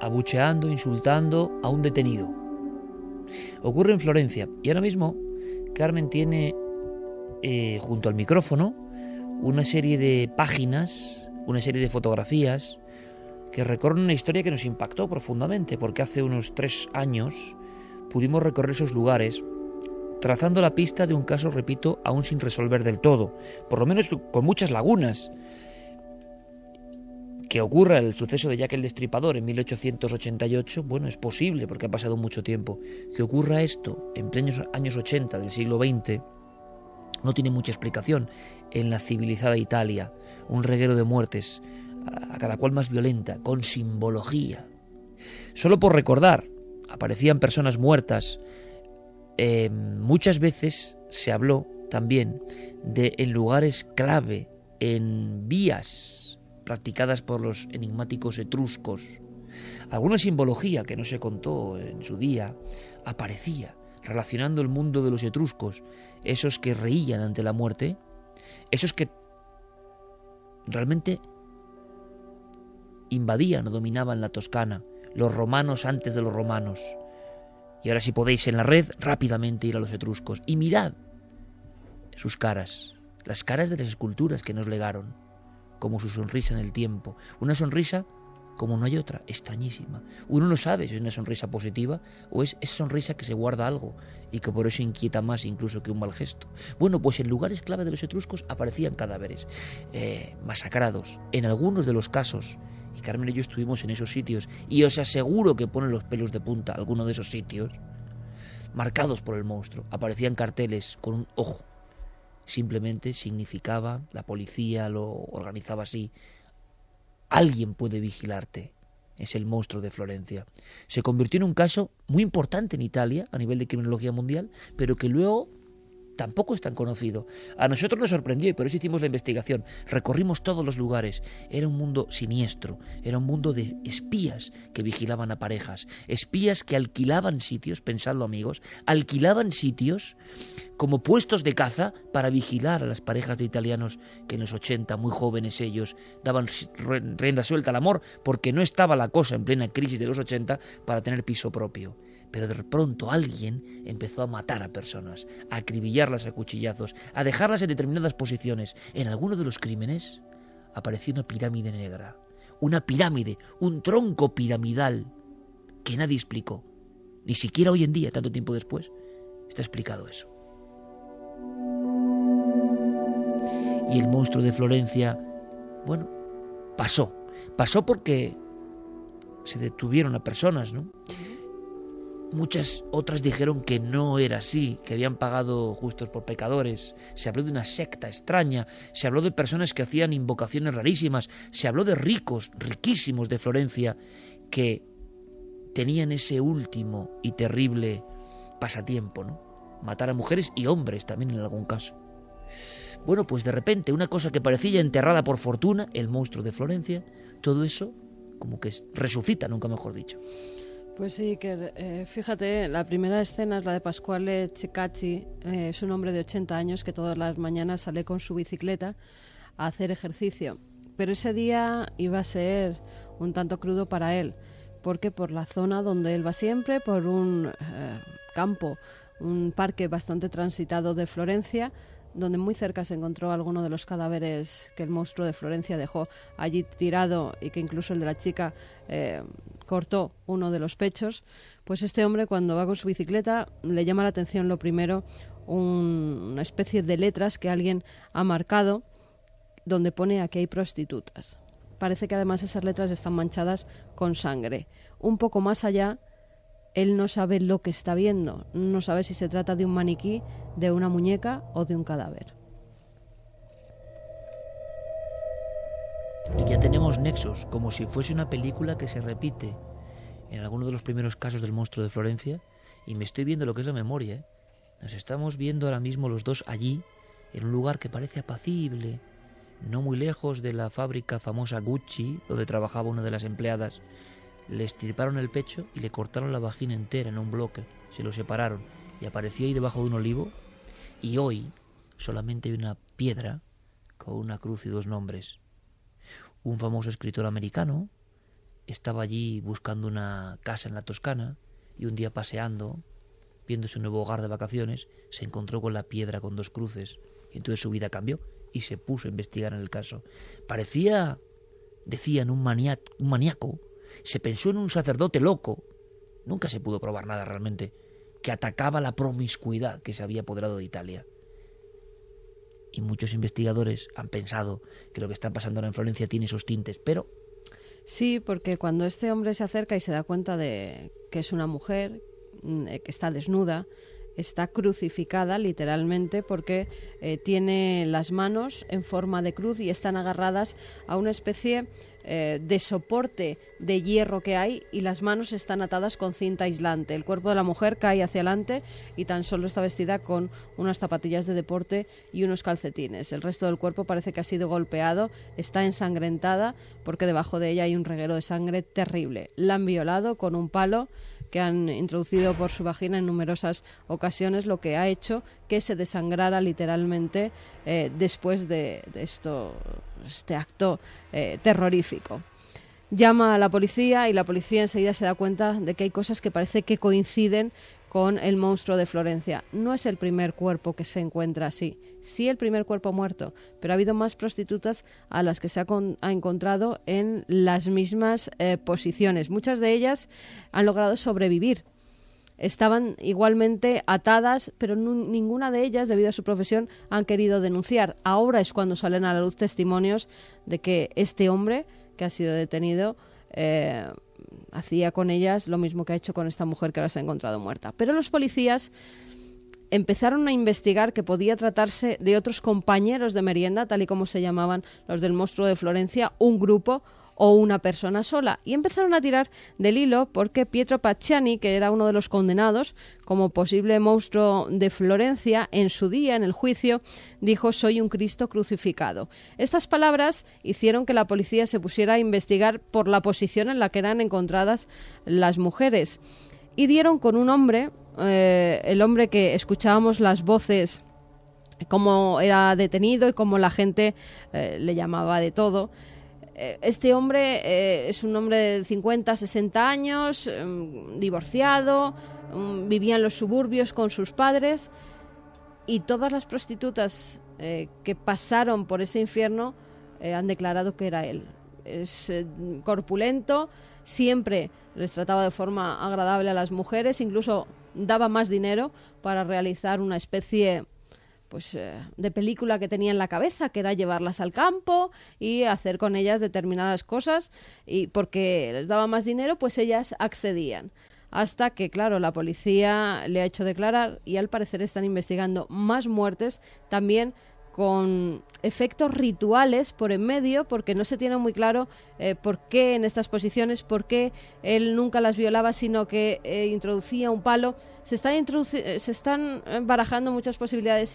Abucheando, insultando a un detenido. Ocurre en Florencia y ahora mismo Carmen tiene eh, junto al micrófono una serie de páginas, una serie de fotografías que recorren una historia que nos impactó profundamente porque hace unos tres años pudimos recorrer esos lugares trazando la pista de un caso, repito, aún sin resolver del todo, por lo menos con muchas lagunas que ocurra el suceso de Jack el Destripador en 1888, bueno, es posible porque ha pasado mucho tiempo. Que ocurra esto en plenos años 80 del siglo XX no tiene mucha explicación en la civilizada Italia, un reguero de muertes, a cada cual más violenta, con simbología. Solo por recordar, aparecían personas muertas. Eh, muchas veces se habló también de en lugares clave, en vías practicadas por los enigmáticos etruscos. Alguna simbología que no se contó en su día aparecía relacionando el mundo de los etruscos, esos que reían ante la muerte, esos que realmente invadían o dominaban la Toscana, los romanos antes de los romanos. Y ahora si podéis en la red, rápidamente ir a los etruscos y mirad sus caras, las caras de las esculturas que nos legaron como su sonrisa en el tiempo. Una sonrisa como no hay otra, extrañísima. Uno no sabe si es una sonrisa positiva o es esa sonrisa que se guarda algo y que por eso inquieta más incluso que un mal gesto. Bueno, pues en lugares clave de los etruscos aparecían cadáveres, eh, masacrados. En algunos de los casos, y Carmen y yo estuvimos en esos sitios, y os aseguro que ponen los pelos de punta alguno de esos sitios, marcados por el monstruo, aparecían carteles con un ojo simplemente significaba, la policía lo organizaba así, alguien puede vigilarte. Es el monstruo de Florencia. Se convirtió en un caso muy importante en Italia a nivel de criminología mundial, pero que luego tampoco es tan conocido. A nosotros nos sorprendió y por eso hicimos la investigación. Recorrimos todos los lugares. Era un mundo siniestro, era un mundo de espías que vigilaban a parejas, espías que alquilaban sitios, pensadlo amigos, alquilaban sitios como puestos de caza para vigilar a las parejas de italianos que en los 80, muy jóvenes ellos, daban rienda suelta al amor porque no estaba la cosa en plena crisis de los 80 para tener piso propio pero de pronto alguien empezó a matar a personas, a acribillarlas a cuchillazos, a dejarlas en determinadas posiciones. En alguno de los crímenes apareció una pirámide negra, una pirámide, un tronco piramidal que nadie explicó. Ni siquiera hoy en día, tanto tiempo después, está explicado eso. Y el monstruo de Florencia, bueno, pasó. Pasó porque se detuvieron a personas, ¿no? Muchas otras dijeron que no era así, que habían pagado justos por pecadores. Se habló de una secta extraña, se habló de personas que hacían invocaciones rarísimas, se habló de ricos, riquísimos de Florencia, que tenían ese último y terrible pasatiempo, ¿no? Matar a mujeres y hombres también en algún caso. Bueno, pues de repente una cosa que parecía enterrada por fortuna, el monstruo de Florencia, todo eso como que resucita, nunca mejor dicho. Pues sí, que eh, fíjate, la primera escena es la de Pascuale Cecacci, eh, es un hombre de 80 años que todas las mañanas sale con su bicicleta a hacer ejercicio. Pero ese día iba a ser un tanto crudo para él, porque por la zona donde él va siempre, por un eh, campo, un parque bastante transitado de Florencia, donde muy cerca se encontró alguno de los cadáveres que el monstruo de Florencia dejó allí tirado y que incluso el de la chica eh, cortó uno de los pechos, pues este hombre cuando va con su bicicleta le llama la atención lo primero una especie de letras que alguien ha marcado donde pone aquí hay prostitutas. Parece que además esas letras están manchadas con sangre. Un poco más allá, él no sabe lo que está viendo, no sabe si se trata de un maniquí, de una muñeca o de un cadáver. Y ya tenemos nexos, como si fuese una película que se repite en alguno de los primeros casos del monstruo de Florencia, y me estoy viendo lo que es la memoria. ¿eh? Nos estamos viendo ahora mismo los dos allí, en un lugar que parece apacible, no muy lejos de la fábrica famosa Gucci, donde trabajaba una de las empleadas. Le estirparon el pecho y le cortaron la vagina entera en un bloque, se lo separaron y apareció ahí debajo de un olivo. Y hoy solamente hay una piedra con una cruz y dos nombres. Un famoso escritor americano estaba allí buscando una casa en la Toscana y un día paseando, viendo su nuevo hogar de vacaciones, se encontró con la piedra con dos cruces y entonces su vida cambió y se puso a investigar en el caso. Parecía, decían, un, un maníaco. Se pensó en un sacerdote loco. Nunca se pudo probar nada realmente que atacaba la promiscuidad que se había apoderado de Italia. Y muchos investigadores han pensado que lo que está pasando ahora en Florencia tiene esos tintes, pero Sí, porque cuando este hombre se acerca y se da cuenta de que es una mujer, mm, eh, que está desnuda, está crucificada literalmente porque eh, tiene las manos en forma de cruz y están agarradas a una especie eh, de soporte de hierro que hay y las manos están atadas con cinta aislante. El cuerpo de la mujer cae hacia adelante y tan solo está vestida con unas zapatillas de deporte y unos calcetines. El resto del cuerpo parece que ha sido golpeado, está ensangrentada porque debajo de ella hay un reguero de sangre terrible. La han violado con un palo que han introducido por su vagina en numerosas ocasiones, lo que ha hecho que se desangrara literalmente eh, después de, esto, este acto eh, terrorífico. Llama a la policía y la policía enseguida se da cuenta de que hay cosas que parece que coinciden con el monstruo de Florencia. No es el primer cuerpo que se encuentra así, sí el primer cuerpo muerto, pero ha habido más prostitutas a las que se ha, encontrado en las mismas eh, posiciones. Muchas de ellas han logrado sobrevivir. Estaban igualmente atadas, pero ninguna de ellas, debido a su profesión, han querido denunciar. Ahora es cuando salen a la luz testimonios de que este hombre que ha sido detenido eh, hacía con ellas lo mismo que ha hecho con esta mujer que ahora se ha encontrado muerta. Pero los policías empezaron a investigar que podía tratarse de otros compañeros de merienda, tal y como se llamaban los del monstruo de Florencia, un grupo o una persona sola. Y empezaron a tirar del hilo porque Pietro Pacciani, que era uno de los condenados como posible monstruo de Florencia, en su día, en el juicio, dijo soy un Cristo crucificado. Estas palabras hicieron que la policía se pusiera a investigar por la posición en la que eran encontradas las mujeres. Y dieron con un hombre, eh, el hombre que escuchábamos las voces cómo era detenido y cómo la gente eh, le llamaba de todo. Eh, este hombre eh, es un hombre de 50, 60 años, em, divorciado, em, vivía en los suburbios con sus padres y todas las prostitutas eh, que pasaron por ese infierno han declarado que era él. Es corpulento, siempre les trataba de forma agradable a las mujeres, incluso daba más dinero para realizar una especie pues eh, de película que tenía en la cabeza, que era llevarlas al campo y hacer con ellas determinadas cosas y porque les daba más dinero, pues ellas accedían. Hasta que, claro, la policía le ha hecho declarar y al parecer están investigando más muertes también con efectos rituales por en medio, porque no se tiene muy claro eh, por qué en estas posiciones, por qué él nunca las violaba, sino que eh, introducía un palo. Se, eh, se están barajando muchas posibilidades,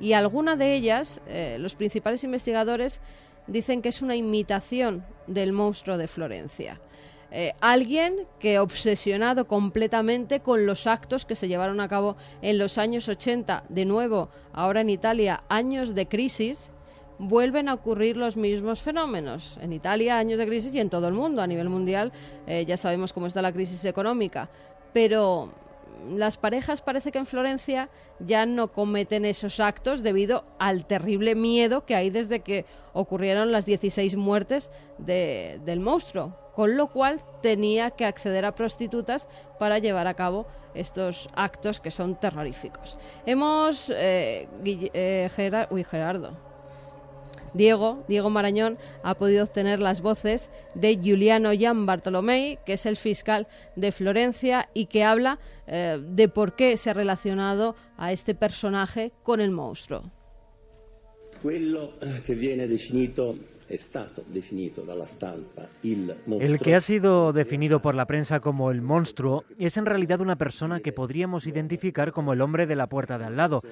y alguna de ellas, los principales investigadores, dicen que es una imitación del monstruo de Florencia. Eh, alguien que obsesionado completamente con los actos que se llevaron a cabo en los años 80, de nuevo, ahora en Italia, años de crisis, vuelven a ocurrir los mismos fenómenos. En Italia, años de crisis y en todo el mundo, a nivel mundial, eh, ya sabemos cómo está la crisis económica. Pero las parejas parece que en Florencia ya no cometen esos actos debido al terrible miedo que hay desde que ocurrieron las 16 muertes del monstruo, con lo cual tenía que acceder a prostitutas para llevar a cabo estos actos que son terroríficos. Hemos... Eh, eh, uy, Gerardo. Diego, Diego Marañón, ha podido obtener las voces de Giuliano Gian Bartolomei, que es el fiscal de Florencia y que habla eh, de por qué se ha relacionado a este personaje con el monstruo. Quello che viene definito el que ha sido definido por la prensa como el monstruo es en realidad una persona que podríamos identificar como el hombre de la puerta de al lado,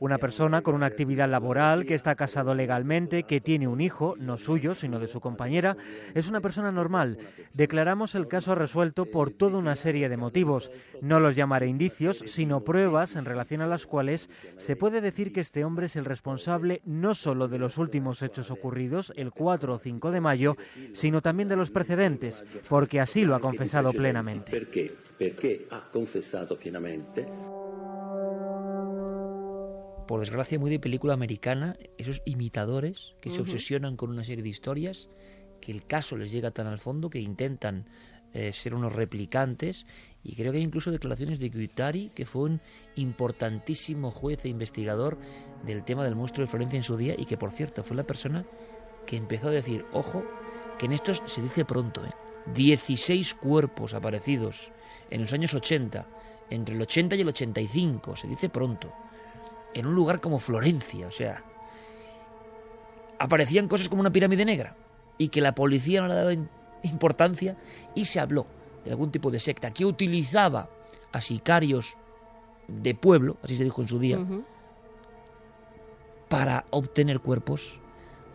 una persona con una actividad laboral, que está casado legalmente, que tiene un hijo, no suyo, sino de su compañera, es una persona normal. Declaramos el caso resuelto por toda una serie de motivos. No los llamaré indicios, sino pruebas en relación a las cuales se puede decir que este hombre es el responsable no solo de los últimos hechos ocurridos el 4 o 5 de mayo, sino también de los precedentes, porque así lo ha confesado plenamente. ¿Por qué? Porque ha confesado plenamente por desgracia, muy de película americana, esos imitadores que se obsesionan con una serie de historias, que el caso les llega tan al fondo que intentan eh, ser unos replicantes. Y creo que hay incluso declaraciones de Guittari, que fue un importantísimo juez e investigador del tema del monstruo de Florencia en su día, y que por cierto fue la persona que empezó a decir, ojo, que en estos se dice pronto, ¿eh? 16 cuerpos aparecidos en los años 80, entre el 80 y el 85, se dice pronto en un lugar como Florencia, o sea, aparecían cosas como una pirámide negra y que la policía no le daba importancia y se habló de algún tipo de secta que utilizaba a sicarios de pueblo, así se dijo en su día, para obtener cuerpos,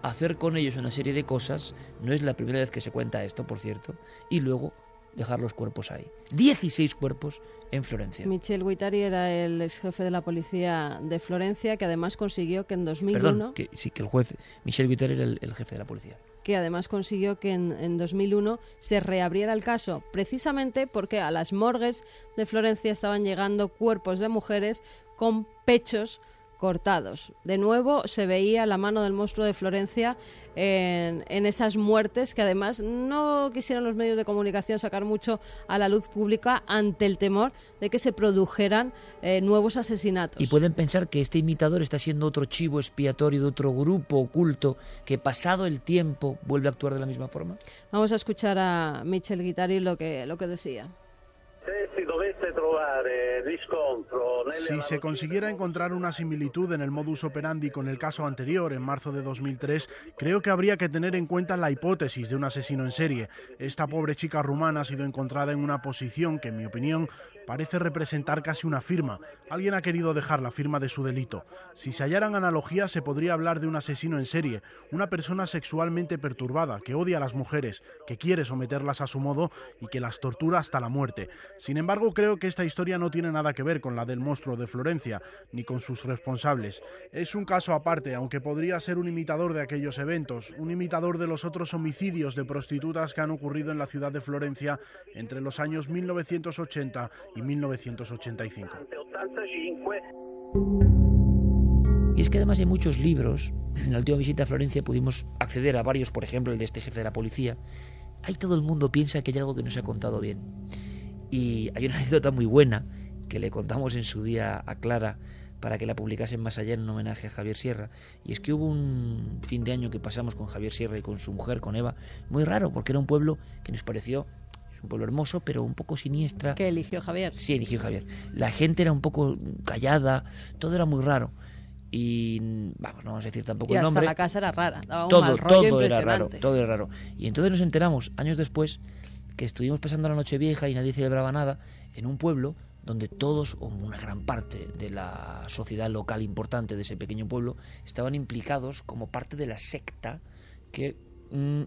hacer con ellos una serie de cosas, no es la primera vez que se cuenta esto, por cierto, y luego dejar los cuerpos ahí. 16 cuerpos en Florencia. Michel Guitari era el ex jefe de la policía de Florencia, que además consiguió que en 2001... Perdón, que, sí, que el juez Michel Guitari era el, jefe de la policía que además consiguió que en, en, 2001 se reabriera el caso, precisamente porque a las morgues de Florencia estaban llegando cuerpos de mujeres con pechos cortados. De nuevo se veía la mano del monstruo de Florencia en, esas muertes que además no quisieron los medios de comunicación sacar mucho a la luz pública ante el temor de que se produjeran eh, nuevos asesinatos. Y pueden pensar que este imitador está siendo otro chivo expiatorio de otro grupo oculto que pasado el tiempo vuelve a actuar de la misma forma. Vamos a escuchar a Michel Guitari lo que, lo que decía. Si se consiguiera encontrar una similitud en el modus operandi con el caso anterior, en marzo de 2003, creo que habría que tener en cuenta la hipótesis de un asesino en serie. Esta pobre chica rumana ha sido encontrada en una posición que, en mi opinión, parece representar casi una firma. Alguien ha querido dejar la firma de su delito. Si se hallaran analogías, se podría hablar de un asesino en serie, una persona sexualmente perturbada, que odia a las mujeres, que quiere someterlas a su modo y que las tortura hasta la muerte. Sin embargo, creo que esta historia no tiene nada que ver con la del monstruo de Florencia, ni con sus responsables. Es un caso aparte, aunque podría ser un imitador de aquellos eventos, un imitador de los otros homicidios de prostitutas que han ocurrido en la ciudad de Florencia entre los años 1980 y 1985. Y es que además hay muchos libros. En la última visita a Florencia pudimos acceder a varios, por ejemplo, el de este jefe de la policía. Ahí todo el mundo piensa que hay algo que no se ha contado bien. Y hay una anécdota muy buena que le contamos en su día a Clara para que la publicasen más allá en homenaje a Javier Sierra. Y es que hubo un fin de año que pasamos con Javier Sierra y con su mujer, con Eva, muy raro, porque era un pueblo que nos pareció un pueblo hermoso, pero un poco siniestra. ¿Que eligió Javier? Sí, eligió Javier. La gente era un poco callada, todo era muy raro. Y vamos, no vamos a decir tampoco y el nombre. la casa era rara, todo, todo era raro, todo era raro. Y entonces nos enteramos, años después, que estuvimos pasando la noche vieja y nadie celebraba nada en un pueblo donde todos, o una gran parte de la sociedad local importante de ese pequeño pueblo, estaban implicados como parte de la secta que mm,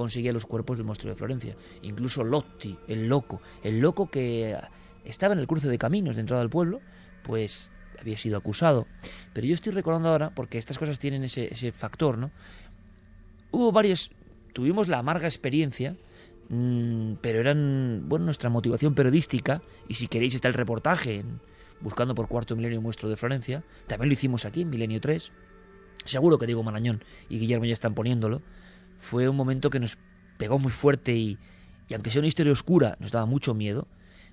conseguía los cuerpos del monstruo de Florencia. Incluso Lotti, el loco, el loco que estaba en el cruce de caminos de entrada al pueblo, pues había sido acusado. Pero yo estoy recordando ahora, porque estas cosas tienen ese, ese factor, ¿no? Hubo varias, tuvimos la amarga experiencia, mm, pero eran, bueno, nuestra motivación periodística, y si queréis está el reportaje Buscando por Cuarto Milenio Muestro de Florencia, también lo hicimos aquí, en Milenio 3. Seguro que Diego Marañón y Guillermo ya están poniéndolo fue un momento que nos pegó muy fuerte y, aunque sea una historia oscura, nos daba mucho miedo,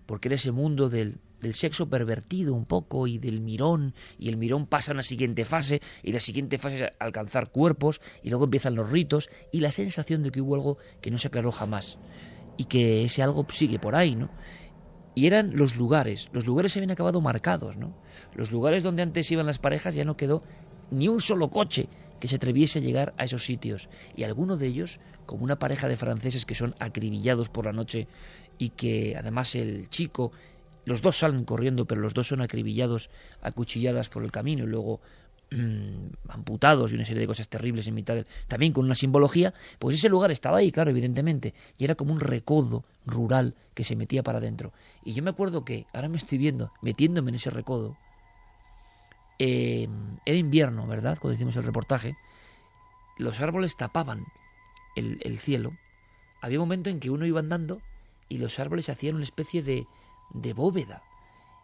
porque era ese mundo del del sexo pervertido un poco y del mirón y el mirón pasa a una siguiente fase y la siguiente fase es alcanzar cuerpos y luego empiezan los ritos y la sensación de que hubo algo que no se aclaró jamás y que ese algo sigue por ahí, ¿no? Y eran los lugares, los lugares se habían acabado marcados, ¿no? Los lugares donde antes iban las parejas ya no quedó ni un solo coche que se atreviese a llegar a esos sitios. Y alguno de ellos, como una pareja de franceses que son acribillados por la noche y que además el chico, los dos salen corriendo, pero los dos son acribillados, acuchilladas por el camino y luego mm, amputados y una serie de cosas terribles en mitad, también con una simbología, pues ese lugar estaba ahí, claro, evidentemente, y era como un recodo rural que se metía para adentro. Y yo me acuerdo que, ahora me estoy viendo, metiéndome en ese recodo, eh, era invierno, ¿verdad? Cuando hicimos el reportaje, los árboles tapaban el, el cielo. Había un momento en que uno iba andando y los árboles hacían una especie de, de bóveda.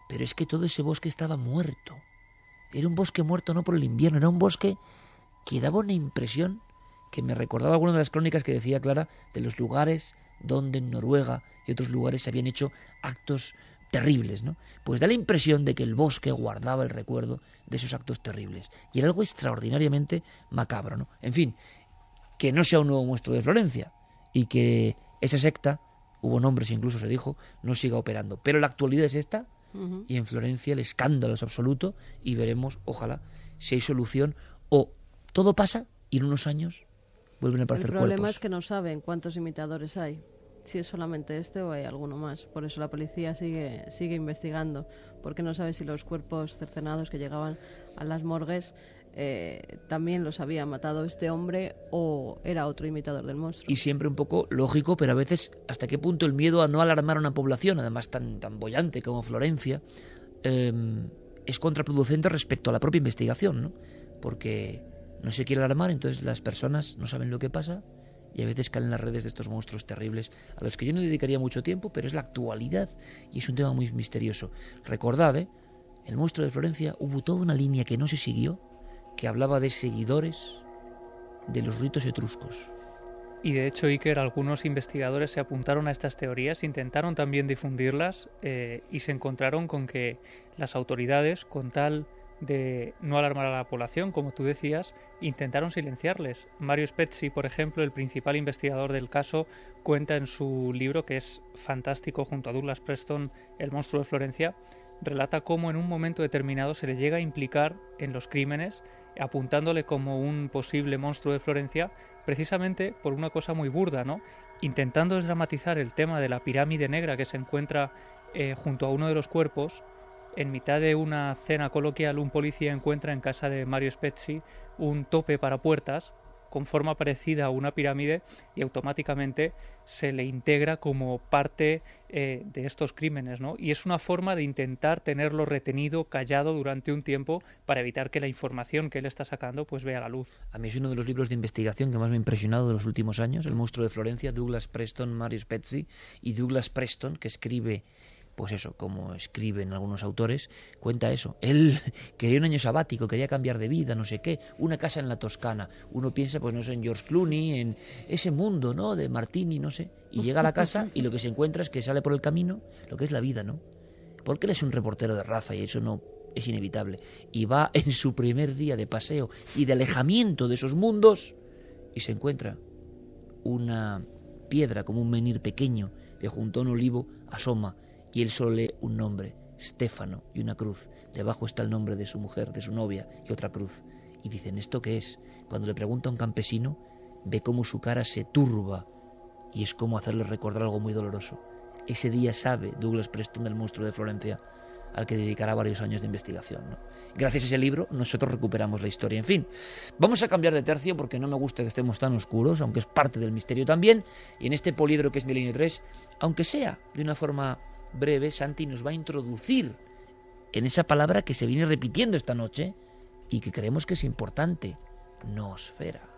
Pero es que todo ese bosque estaba muerto. Era un bosque muerto no por el invierno, era un bosque que daba una impresión que me recordaba alguna de las crónicas que decía Clara de los lugares donde en Noruega y otros lugares se habían hecho actos terribles, ¿no? Pues da la impresión de que el bosque guardaba el recuerdo de esos actos terribles. Y era algo extraordinariamente macabro, ¿no? En fin, que no sea un nuevo monstruo de Florencia y que esa secta, hubo nombres incluso se dijo, no siga operando. Pero la actualidad es esta y en Florencia el escándalo es absoluto y veremos, ojalá, si hay solución o todo pasa y en unos años vuelven a aparecer El problema cuerpos. es que no saben cuántos imitadores hay. Si es solamente este o hay alguno más. Por eso la policía sigue, sigue investigando. Porque no sabe si los cuerpos cercenados que llegaban a las morgues eh, también los había matado este hombre o era otro imitador del monstruo. y siempre un poco lógico, pero a veces hasta qué punto el miedo a no alarmar a una población, además tan, tan bollante como Florencia, eh, es contraproducente respecto a la propia investigación, ¿no? Porque no se quiere alarmar, entonces las personas no saben lo que pasa y a veces caen en las redes de estos monstruos terribles a los que yo no dedicaría mucho tiempo, pero es la actualidad y es un tema muy misterioso. Recordad, ¿eh? El monstruo de Florencia hubo toda una línea que no se siguió, que hablaba de seguidores de los ritos etruscos. Y de hecho, Iker, algunos investigadores se apuntaron a estas teorías, intentaron también difundirlas eh, y se encontraron con que las autoridades, con tal de no alarmar a la población, como tú decías, intentaron silenciarles. Mario Spezzi, por ejemplo, el principal investigador del caso, cuenta en su libro, que es fantástico, junto a Douglas Preston, El monstruo de Florencia, relata cómo en un momento determinado se le llega a implicar en los crímenes, apuntándole como un posible monstruo de Florencia, precisamente por una cosa muy burda, ¿no? Intentando desdramatizar el tema de la pirámide negra que se encuentra eh, junto a uno de los cuerpos, en mitad de una cena coloquial, un policía encuentra en casa de Mario Spezzi un tope para puertas con forma parecida a una pirámide y automáticamente se le integra como parte eh, de estos crímenes, ¿no? Y es una forma de intentar tenerlo retenido, callado durante un tiempo para evitar que la información que él está sacando pues vea la luz. A mí es uno de los libros de investigación que más me ha impresionado de los últimos años, El monstruo de Florencia, Douglas Preston, Mario Spezzi y Douglas Preston, que escribe pues eso, como escriben algunos autores, cuenta eso. Él quería un año sabático, quería cambiar de vida, no sé qué, una casa en la Toscana. Uno piensa, pues no sé, en George Clooney, en ese mundo, ¿no? De Martini, no sé. Y llega a la casa y lo que se encuentra es que sale por el camino lo que es la vida, ¿no? Porque él es un reportero de raza y eso no es inevitable. Y va en su primer día de paseo y de alejamiento de esos mundos y se encuentra una piedra como un menir pequeño que junto a un olivo asoma y él solo lee un nombre, Stefano, y una cruz. Debajo está el nombre de su mujer, de su novia, y otra cruz. Y dicen, ¿esto qué es? Cuando le pregunta a un campesino, ve cómo su cara se turba y es como hacerle recordar algo muy doloroso. Ese día sabe Douglas Preston del monstruo de Florencia, al que dedicará varios años de investigación. Gracias a ese libro nosotros recuperamos la historia. En fin, vamos a cambiar de tercio porque no me gusta que estemos tan oscuros, aunque es parte del misterio también. Y en este polidro que es Milenio 3, aunque sea de una forma breve, Santi nos va a introducir en esa palabra que se viene repitiendo esta noche y que creemos que es importante, nosfera.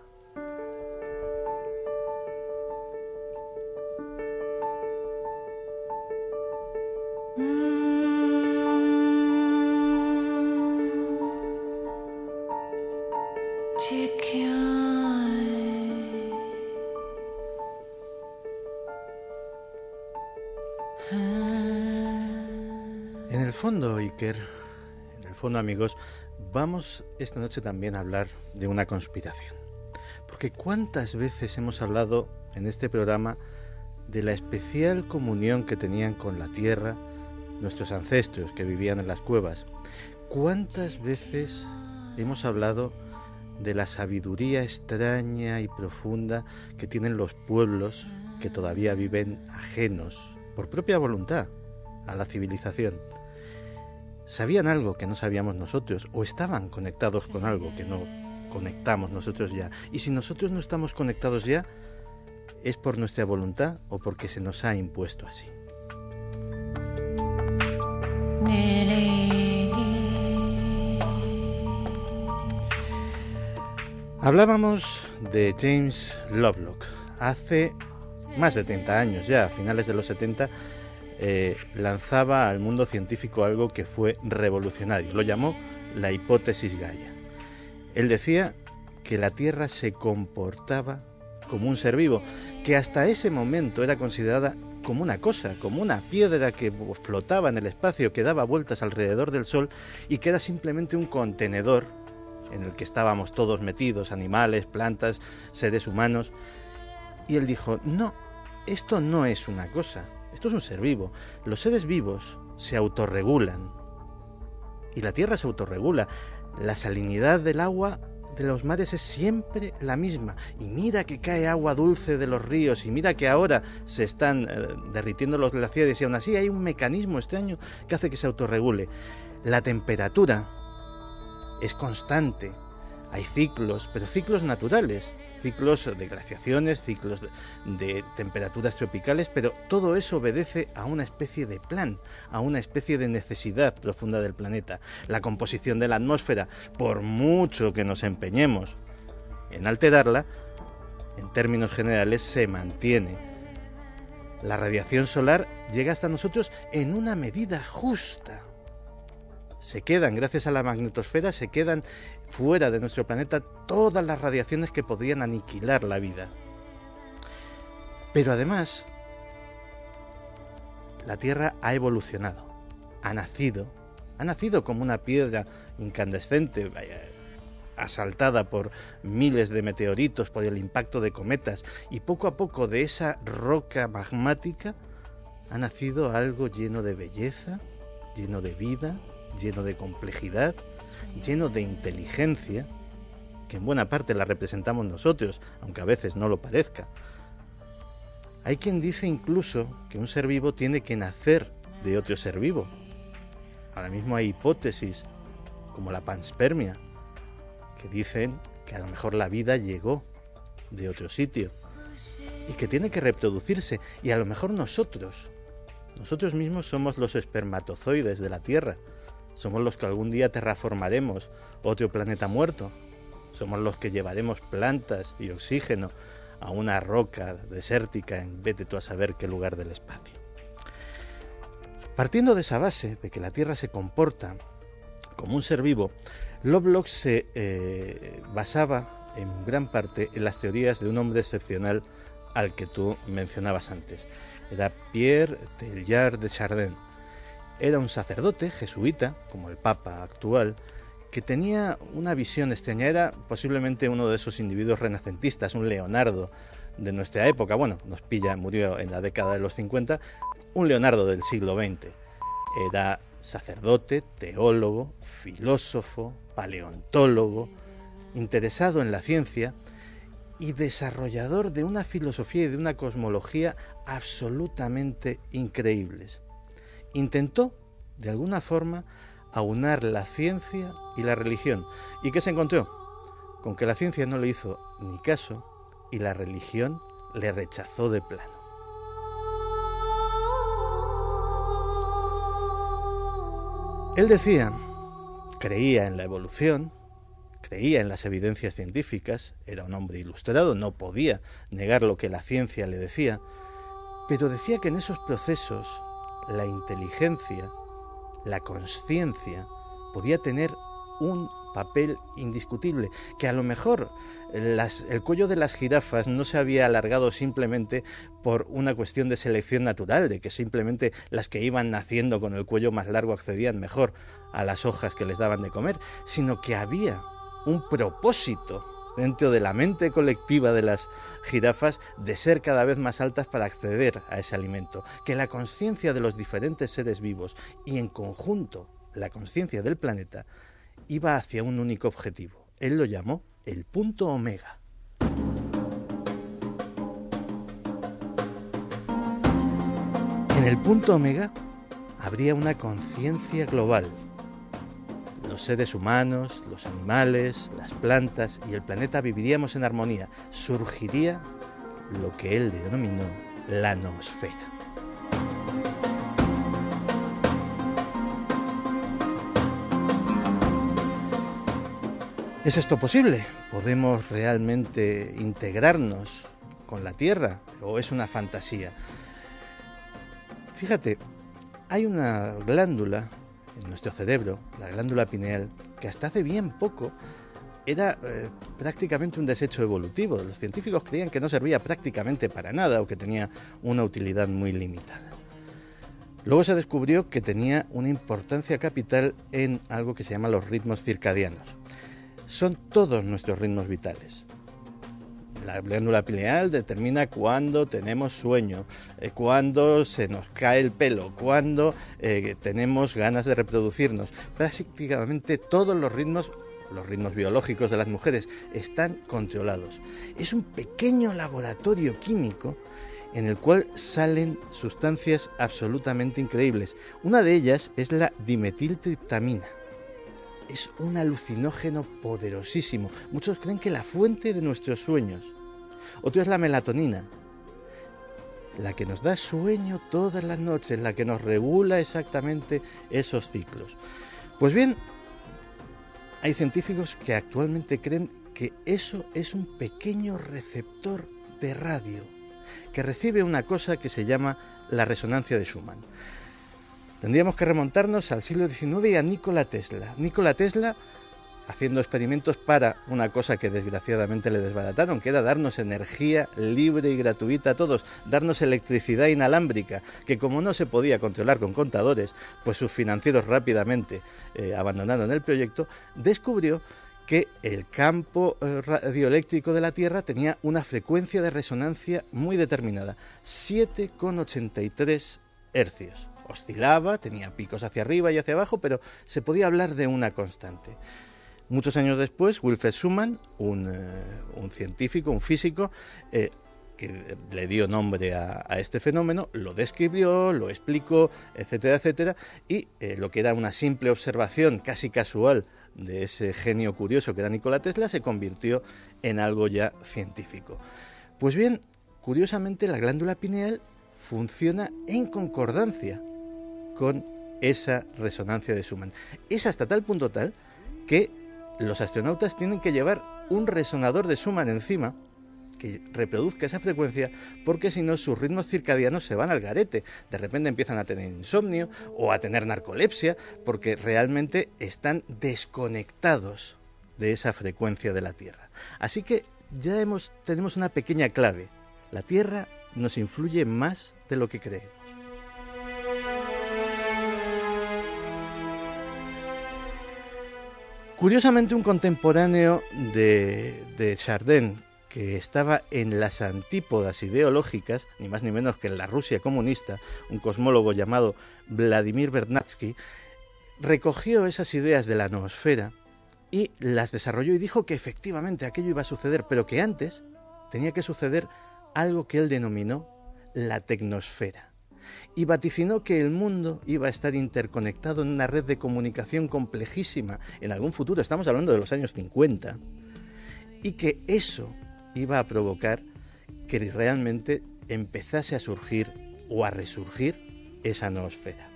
Fondo, amigos, vamos esta noche también a hablar de una conspiración. Porque cuántas veces hemos hablado en este programa de la especial comunión que tenían con la tierra nuestros ancestros que vivían en las cuevas. ¿Cuántas veces hemos hablado de la sabiduría extraña y profunda que tienen los pueblos que todavía viven ajenos, por propia voluntad, a la civilización? ¿Sabían algo que no sabíamos nosotros o estaban conectados con algo que no conectamos nosotros ya? Y si nosotros no estamos conectados ya, ¿es por nuestra voluntad o porque se nos ha impuesto así? Hablábamos de James Lovelock. Hace más de 30 años ya, a finales de los 70, eh, lanzaba al mundo científico algo que fue revolucionario. Lo llamó la hipótesis Gaia. Él decía que la Tierra se comportaba como un ser vivo, que hasta ese momento era considerada como una cosa, como una piedra que flotaba en el espacio, que daba vueltas alrededor del Sol y que era simplemente un contenedor en el que estábamos todos metidos, animales, plantas, seres humanos. Y él dijo, no, esto no es una cosa, esto es un ser vivo. Los seres vivos se autorregulan. Y la Tierra se autorregula. La salinidad del agua de los mares es siempre la misma. Y mira que cae agua dulce de los ríos y mira que ahora se están eh, derritiendo los glaciares y aún así hay un mecanismo extraño que hace que se autorregule. La temperatura es constante. Hay ciclos, pero ciclos naturales, ciclos de glaciaciones, ciclos de, temperaturas tropicales, pero todo eso obedece a una especie de plan, a una especie de necesidad profunda del planeta. La composición de la atmósfera, por mucho que nos empeñemos en alterarla, en términos generales se mantiene. La radiación solar llega hasta nosotros en una medida justa se quedan, gracias a la magnetosfera, se quedan fuera de nuestro planeta todas las radiaciones que podrían aniquilar la vida. Pero además, la Tierra ha evolucionado, ha nacido, ha nacido como una piedra incandescente, asaltada por miles de meteoritos, por el impacto de cometas, y poco a poco de esa roca magmática ha nacido algo lleno de belleza, lleno de vida, lleno de complejidad, lleno de inteligencia, que en buena parte la representamos nosotros, aunque a veces no lo parezca. Hay quien dice incluso que un ser vivo tiene que nacer de otro ser vivo. Ahora mismo hay hipótesis, como la panspermia, que dicen que a lo mejor la vida llegó de otro sitio y que tiene que reproducirse y a lo mejor nosotros, nosotros mismos somos los espermatozoides de la Tierra somos los que algún día terraformaremos otro planeta muerto. Somos los que llevaremos plantas y oxígeno a una roca desértica en vez de tú a saber qué lugar del espacio. Partiendo de esa base, de que la Tierra se comporta como un ser vivo, Lovelock se eh, basaba en gran parte en las teorías de un hombre excepcional al que tú mencionabas antes. Era Pierre Teilhard de Chardin, era un sacerdote jesuita, como el Papa actual, que tenía una visión extraña. Era posiblemente uno de esos individuos renacentistas, un Leonardo de nuestra época. Bueno, nos pilla, murió en la década de los 50, un Leonardo del siglo XX. Era sacerdote, teólogo, filósofo, paleontólogo, interesado en la ciencia y desarrollador de una filosofía y de una cosmología absolutamente increíbles intentó, de alguna forma, aunar la ciencia y la religión. ¿Y qué se encontró? Con que la ciencia no le hizo ni caso y la religión le rechazó de plano. Él decía, creía en la evolución, creía en las evidencias científicas, era un hombre ilustrado, no podía negar lo que la ciencia le decía, pero decía que en esos procesos la inteligencia, la conciencia, podía tener un papel indiscutible, que a lo mejor el cuello de las jirafas no se había alargado simplemente por una cuestión de selección natural, de que simplemente las que iban naciendo con el cuello más largo accedían mejor a las hojas que les daban de comer, sino que había un propósito dentro de la mente colectiva de las jirafas de ser cada vez más altas para acceder a ese alimento, que la conciencia de los diferentes seres vivos y en conjunto la conciencia del planeta iba hacia un único objetivo. Él lo llamó el punto omega. En el punto omega habría una conciencia global. Los seres humanos, los animales, las plantas y el planeta viviríamos en armonía. Surgiría lo que él denominó la noosfera. ¿Es esto posible? ¿Podemos realmente integrarnos con la Tierra o es una fantasía? Fíjate, hay una glándula en nuestro cerebro, la glándula pineal, que hasta hace bien poco era eh, prácticamente un desecho evolutivo. Los científicos creían que no servía prácticamente para nada o que tenía una utilidad muy limitada. Luego se descubrió que tenía una importancia capital en algo que se llama los ritmos circadianos son todos nuestros ritmos vitales. La glándula pineal determina cuándo tenemos sueño, eh, cuándo se nos cae el pelo, cuándo eh, tenemos ganas de reproducirnos. Prácticamente todos los ritmos, los ritmos biológicos de las mujeres, están controlados. Es un pequeño laboratorio químico en el cual salen sustancias absolutamente increíbles. Una de ellas es la dimetiltriptamina es un alucinógeno poderosísimo. Muchos creen que la fuente de nuestros sueños. Otro es la melatonina, la que nos da sueño todas las noches, la que nos regula exactamente esos ciclos. Pues bien, hay científicos que actualmente creen que eso es un pequeño receptor de radio que recibe una cosa que se llama la resonancia de Schumann. Tendríamos que remontarnos al siglo XIX y a Nikola Tesla. Nikola Tesla haciendo experimentos para una cosa que desgraciadamente le desbarataron, que era darnos energía libre y gratuita a todos, darnos electricidad inalámbrica, que como no se podía controlar con contadores, pues sus financieros rápidamente eh, abandonaron el proyecto, descubrió que el campo eh, radioeléctrico de la Tierra tenía una frecuencia de resonancia muy determinada, 7,83 hercios oscilaba, tenía picos hacia arriba y hacia abajo, pero se podía hablar de una constante. Muchos años después, Wilfred Schumann, un, eh, científico, un físico, eh, que le dio nombre a, este fenómeno, lo describió, lo explicó, etcétera, etcétera, y eh, lo que era una simple observación casi casual de ese genio curioso que era Nikola Tesla se convirtió en algo ya científico. Pues bien, curiosamente la glándula pineal funciona en concordancia con esa resonancia de Schumann. Es hasta tal punto tal que los astronautas tienen que llevar un resonador de Schumann encima que reproduzca esa frecuencia porque si no sus ritmos circadianos se van al garete. De repente empiezan a tener insomnio o a tener narcolepsia porque realmente están desconectados de esa frecuencia de la Tierra. Así que ya tenemos una pequeña clave. La Tierra nos influye más de lo que creemos. Curiosamente, un contemporáneo de, Chardin, que estaba en las antípodas ideológicas, ni más ni menos que en la Rusia comunista, un cosmólogo llamado Vladimir Bernatsky, recogió esas ideas de la noosfera y las desarrolló y dijo que efectivamente aquello iba a suceder, pero que antes tenía que suceder algo que él denominó la tecnosfera y vaticinó que el mundo iba a estar interconectado en una red de comunicación complejísima en algún futuro, estamos hablando de los años 50, y que eso iba a provocar que realmente empezase a surgir o a resurgir esa noosfera.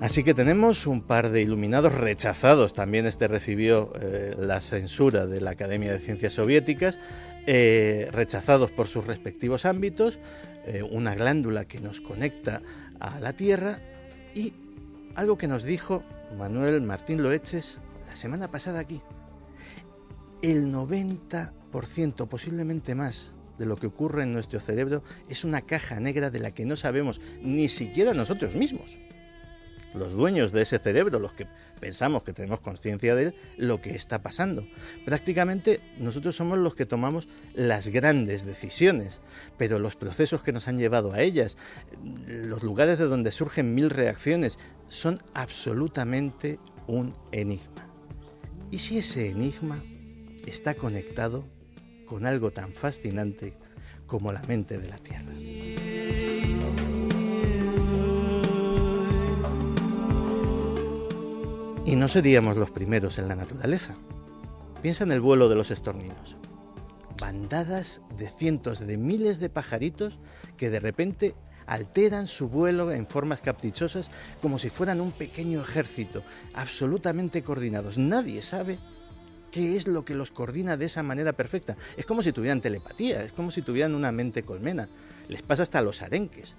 Así que tenemos un par de iluminados rechazados. También este recibió eh, la censura de la Academia de Ciencias Soviéticas. eh, rechazados por sus respectivos ámbitos, eh, una glándula que nos conecta a la Tierra y algo que nos dijo Manuel Martín Loeches la semana pasada aquí. El 90%, posiblemente más, de lo que ocurre en nuestro cerebro es una caja negra de la que no sabemos ni siquiera nosotros mismos. Los dueños de ese cerebro, los que pensamos que tenemos conciencia de él, lo que está pasando. Prácticamente nosotros somos los que tomamos las grandes decisiones, pero los procesos que nos han llevado a ellas, los lugares de donde surgen mil reacciones, son absolutamente un enigma. ¿Y si ese enigma está conectado con algo tan fascinante como la mente de la Tierra. Y no seríamos los primeros en la naturaleza. Piensa en el vuelo de los estorninos. Bandadas de cientos de miles de pajaritos que de repente alteran su vuelo en formas caprichosas como si fueran un pequeño ejército, absolutamente coordinados. Nadie sabe ¿Qué es lo que los coordina de esa manera perfecta? Es como si tuvieran telepatía, es como si tuvieran una mente colmena. Les pasa hasta a los arenques.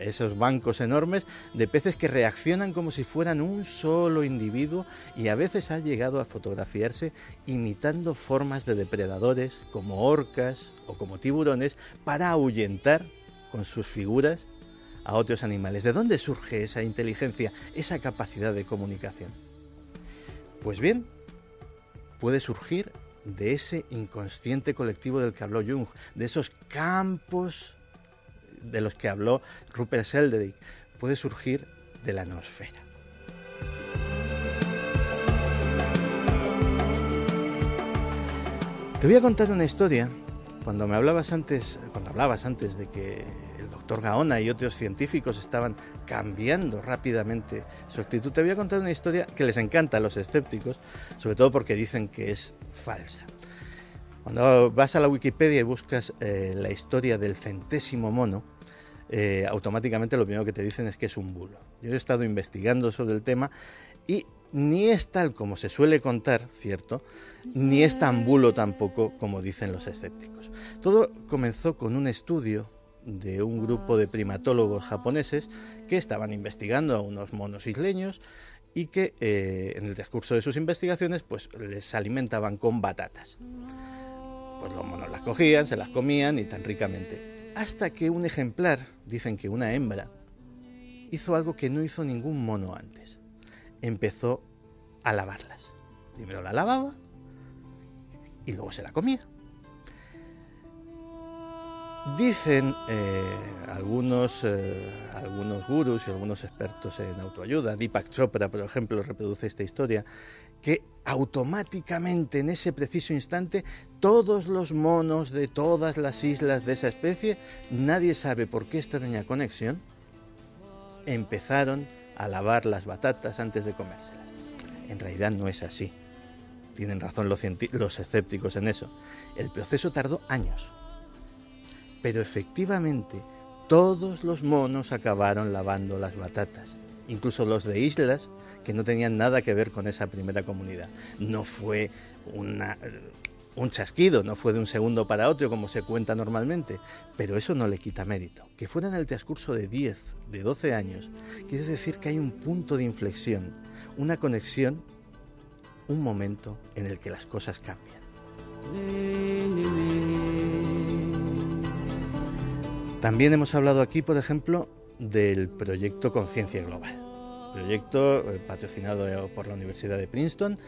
Esos bancos enormes de peces que reaccionan como si fueran un solo individuo y a veces ha llegado a fotografiarse imitando formas de depredadores como orcas o como tiburones para ahuyentar con sus figuras a otros animales. ¿De dónde surge esa inteligencia, esa capacidad de comunicación? Pues bien, puede surgir de ese inconsciente colectivo del que habló Jung, de esos campos de los que habló Rupert Sheldrake, puede surgir de la noosfera. Te voy a contar una historia. Cuando me hablabas antes, cuando hablabas antes de que doctor Gaona y otros científicos estaban cambiando rápidamente su actitud. Te voy a contar una historia que les encanta a los escépticos, sobre todo porque dicen que es falsa. Cuando vas a la Wikipedia y buscas eh, la historia del centésimo mono, eh, automáticamente lo primero que te dicen es que es un bulo. Yo he estado investigando sobre el tema y ni es tal como se suele contar, ¿cierto? Ni es tan bulo tampoco como dicen los escépticos. Todo comenzó con un estudio de un grupo de primatólogos japoneses que estaban investigando a unos monos isleños y que eh, en el transcurso de sus investigaciones pues les alimentaban con batatas. Pues los monos las cogían, se las comían y tan ricamente. Hasta que un ejemplar, dicen que una hembra, hizo algo que no hizo ningún mono antes. Empezó a lavarlas. Primero la lavaba y luego se la comía. Dicen eh, algunos, eh, algunos gurus y algunos expertos en autoayuda, Deepak Chopra, por ejemplo, reproduce esta historia, que automáticamente en ese preciso instante todos los monos de todas las islas de esa especie, nadie sabe por qué extraña conexión, empezaron a lavar las batatas antes de comérselas. En realidad no es así. Tienen razón los, los escépticos en eso. El proceso tardó años pero efectivamente, todos los monos acabaron lavando las batatas, incluso los de islas que no tenían nada que ver con esa primera comunidad. No fue un chasquido, no fue de un segundo para otro como se cuenta normalmente, pero eso no le quita mérito. Que fuera en el transcurso de 10, de 12 años, quiere decir que hay un punto de inflexión, una conexión, un momento en el que las cosas cambian. También hemos hablado aquí, por ejemplo, del proyecto Conciencia Global, proyecto eh, patrocinado eh, por la Universidad de Princeton,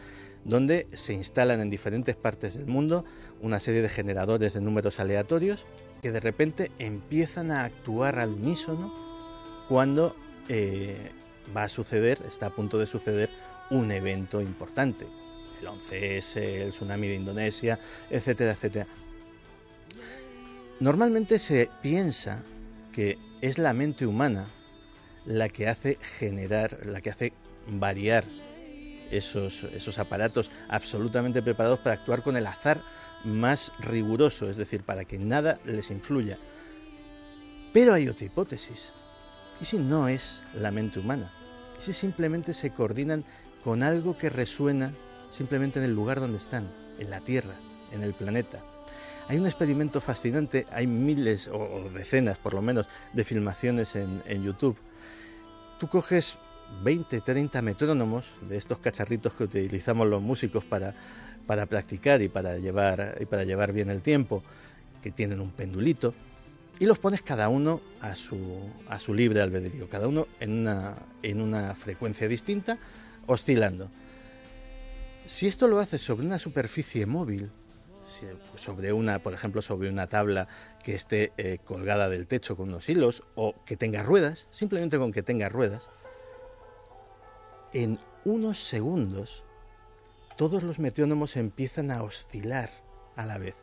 donde se instalan en diferentes partes del mundo una serie de generadores de números aleatorios que de repente empiezan a actuar al unísono cuando eh, va a suceder, está a punto de suceder un evento importante. El 11S, el tsunami de Indonesia, etcétera, etcétera. Normalmente se piensa que es la mente humana la que hace generar, la que hace variar esos, esos aparatos absolutamente preparados para actuar con el azar más riguroso, es decir, para que nada les influya. Pero hay otra hipótesis. ¿Y si no es la mente humana? ¿Y si simplemente se coordinan con algo que resuena simplemente en el lugar donde están, en la Tierra, en el planeta? Hay un experimento fascinante, hay miles o, decenas por lo menos de filmaciones en YouTube. Tú coges 20, 30 metrónomos de estos cacharritos que utilizamos los músicos para, para practicar y para, llevar, y para llevar bien el tiempo, que tienen un pendulito, y los pones cada uno a su, a su libre albedrío, cada uno en una, en una frecuencia distinta, oscilando. Si esto lo haces sobre una superficie móvil, sobre una, por ejemplo, sobre una tabla que esté eh, colgada del techo con unos hilos o que tenga ruedas, simplemente con que tenga ruedas, en unos segundos todos los metrónomos empiezan a oscilar a la vez.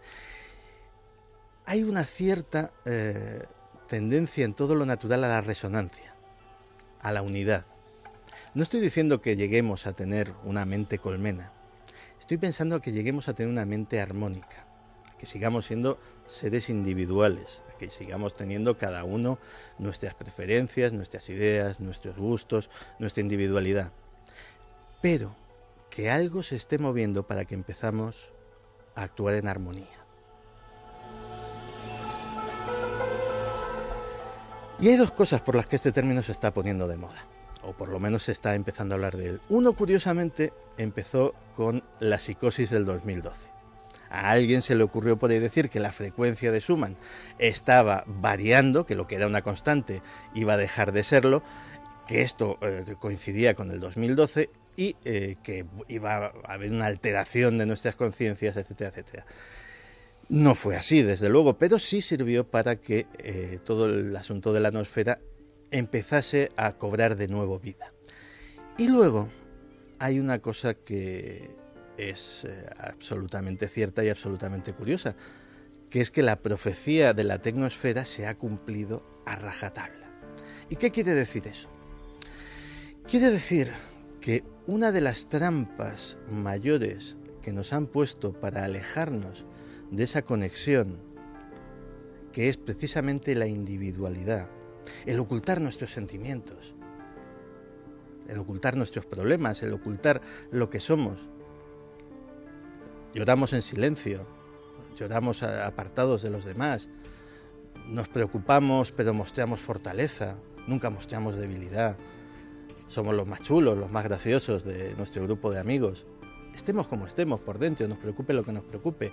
Hay una cierta eh, tendencia en todo lo natural a la resonancia, a la unidad. No estoy diciendo que lleguemos a tener una mente colmena, estoy pensando que lleguemos a tener una mente armónica, que sigamos siendo seres individuales, que sigamos teniendo cada uno nuestras preferencias, nuestras ideas, nuestros gustos, nuestra individualidad. Pero que algo se esté moviendo para que empezamos a actuar en armonía. Y hay dos cosas por las que este término se está poniendo de moda, o por lo menos se está empezando a hablar de él. Uno, curiosamente, empezó con la psicosis del 2012. A alguien se le ocurrió por decir que la frecuencia de Schumann estaba variando, que lo que era una constante iba a dejar de serlo, que esto eh, coincidía con el 2012 y eh, que iba a haber una alteración de nuestras conciencias, etcétera, etcétera. No fue así, desde luego, pero sí sirvió para que eh, todo el asunto de la atmósfera empezase a cobrar de nuevo vida. Y luego hay una cosa que es eh, absolutamente cierta y absolutamente curiosa, que es que la profecía de la tecnosfera se ha cumplido a rajatabla. ¿Y qué quiere decir eso? Quiere decir que una de las trampas mayores que nos han puesto para alejarnos de esa conexión, que es precisamente la individualidad, el ocultar nuestros sentimientos, el ocultar nuestros problemas, el ocultar lo que somos, Lloramos en silencio, lloramos apartados de los demás, nos preocupamos pero mostramos fortaleza, nunca mostramos debilidad. Somos los más chulos, los más graciosos de nuestro grupo de amigos. Estemos como estemos por dentro, nos preocupe lo que nos preocupe.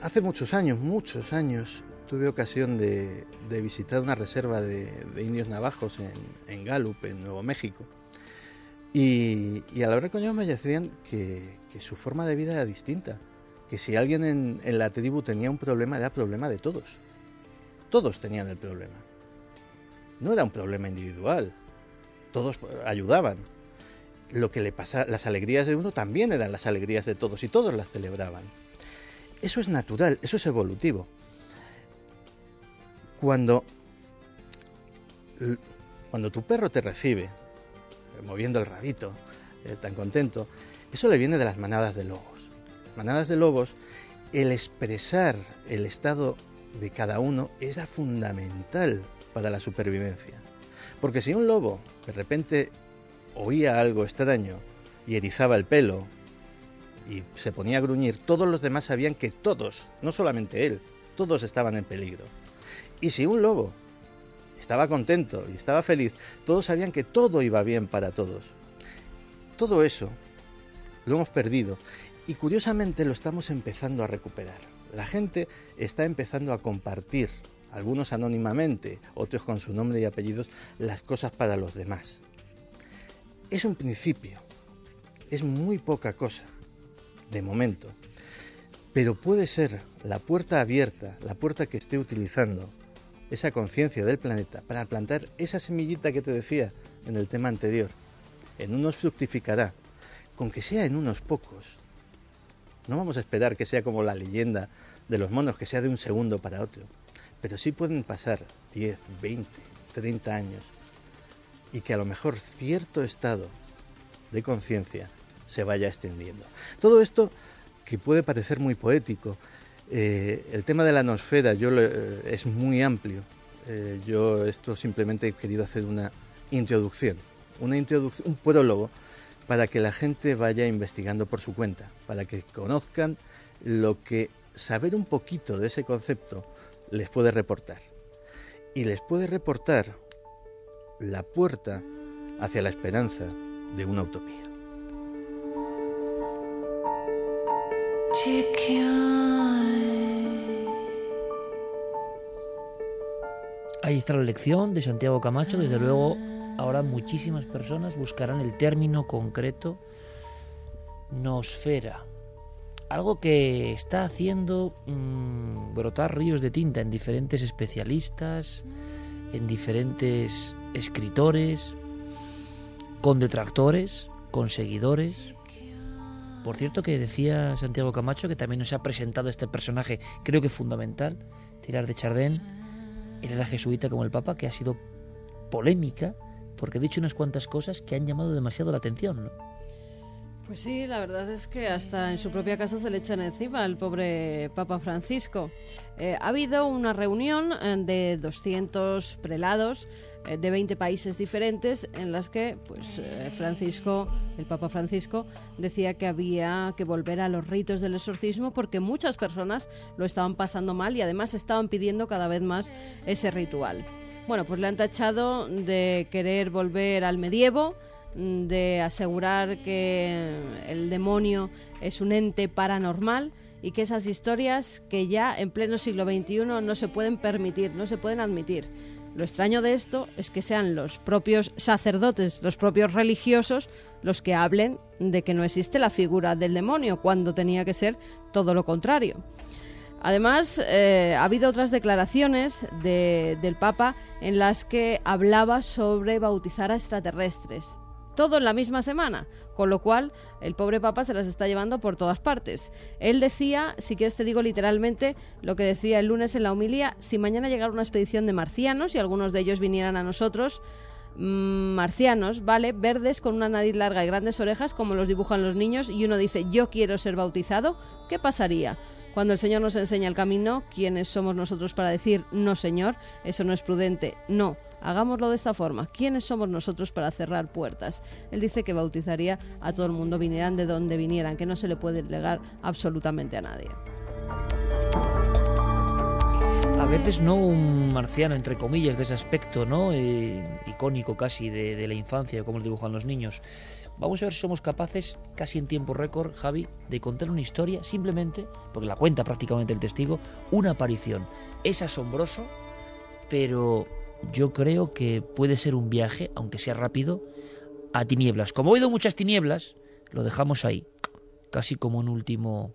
Hace muchos años, muchos años, tuve ocasión de, visitar una reserva de, indios navajos en, en Gallup, en Nuevo México. Y, y, a la hora con ellos me decían que, su forma de vida era distinta, que si alguien en, la tribu tenía un problema era problema de todos. Todos tenían el problema. No era un problema individual. Todos ayudaban. Lo que le pasa, las alegrías de uno también eran las alegrías de todos y todos las celebraban. Eso es natural, eso es evolutivo. Cuando, cuando tu perro te recibe, moviendo el rabito, eh, tan contento, eso le viene de las manadas de lobos. Manadas de lobos, el expresar el estado de cada uno era fundamental para la supervivencia. Porque si un lobo de repente oía algo extraño y erizaba el pelo y se ponía a gruñir, todos los demás sabían que todos, no solamente él, todos estaban en peligro. Y si un lobo estaba contento y estaba feliz, todos sabían que todo iba bien para todos. Todo eso lo hemos perdido y curiosamente lo estamos empezando a recuperar. La gente está empezando a compartir, algunos anónimamente, otros con su nombre y apellidos, las cosas para los demás. Es un principio, es muy poca cosa, de momento, pero puede ser la puerta abierta, la puerta que esté utilizando esa conciencia del planeta para plantar esa semillita que te decía en el tema anterior. En unos fructificará, con que sea en unos pocos. No vamos a esperar que sea como la leyenda de los monos, que sea de un segundo para otro. Pero sí pueden pasar 10, 20, 30 años y que a lo mejor cierto estado de conciencia se vaya extendiendo. Todo esto que puede parecer muy poético, eh, el tema de la nosfera yo eh, es muy amplio. Eh, yo esto simplemente he querido hacer una introducción, una introducción, un prólogo para que la gente vaya investigando por su cuenta, para que conozcan lo que saber un poquito de ese concepto les puede reportar. Y les puede reportar la puerta hacia la esperanza de una utopía. Ahí está la lección de Santiago Camacho. Desde luego, ahora muchísimas personas buscarán el término concreto nosfera. Algo que está haciendo mm, brotar ríos de tinta en diferentes especialistas, en diferentes escritores, con detractores, con seguidores. Por cierto que decía Santiago Camacho que también nos ha presentado este personaje, creo que fundamental, Tirar de Chardin, él era jesuita como el Papa, que ha sido polémica porque ha dicho unas cuantas cosas que han llamado demasiado la atención. Pues sí, la verdad es que hasta en su propia casa se le echan encima al pobre Papa Francisco. Eh, ha habido una reunión eh, de 200 prelados eh, de 20 países diferentes en las que pues eh, Francisco, el Papa Francisco, decía que había que volver a los ritos del exorcismo porque muchas personas lo estaban pasando mal y además estaban pidiendo cada vez más ese ritual. Bueno, pues le han tachado de querer volver al medievo, mm, de asegurar que el demonio es un ente paranormal y que esas historias que ya en pleno siglo XXI no se pueden permitir, no se pueden admitir. Lo extraño de esto es que sean los propios sacerdotes, los propios religiosos, los que hablen de que no existe la figura del demonio, cuando tenía que ser todo lo contrario. Además, eh, ha habido otras declaraciones del Papa en las que hablaba sobre bautizar a extraterrestres todo en la misma semana, con lo cual el pobre Papa se las está llevando por todas partes. Él decía, si quieres te digo literalmente lo que decía el lunes en la humilía, si mañana llegara una expedición de marcianos y algunos de ellos vinieran a nosotros, mm, marcianos, ¿vale? Verdes con una nariz larga y grandes orejas como los dibujan los niños y uno dice, yo quiero ser bautizado, ¿qué pasaría? Cuando el Señor nos enseña el camino, ¿quiénes somos nosotros para decir, no Señor? Eso no es prudente. No, Hagámoslo de esta forma. ¿Quiénes somos nosotros para cerrar puertas? Él dice que bautizaría a todo el mundo, vinieran de donde vinieran, que no se le puede legar absolutamente a nadie. A veces no un marciano, entre comillas, de ese aspecto, ¿no? Eh, icónico casi de, de la infancia, como lo dibujan los niños. Vamos a ver si somos capaces, casi en tiempo récord, Javi, de contar una historia simplemente, porque la cuenta prácticamente el testigo, una aparición. Es asombroso, pero yo creo que puede ser un viaje, aunque sea rápido, a tinieblas. Como ha habido muchas tinieblas, lo dejamos ahí, casi como un último,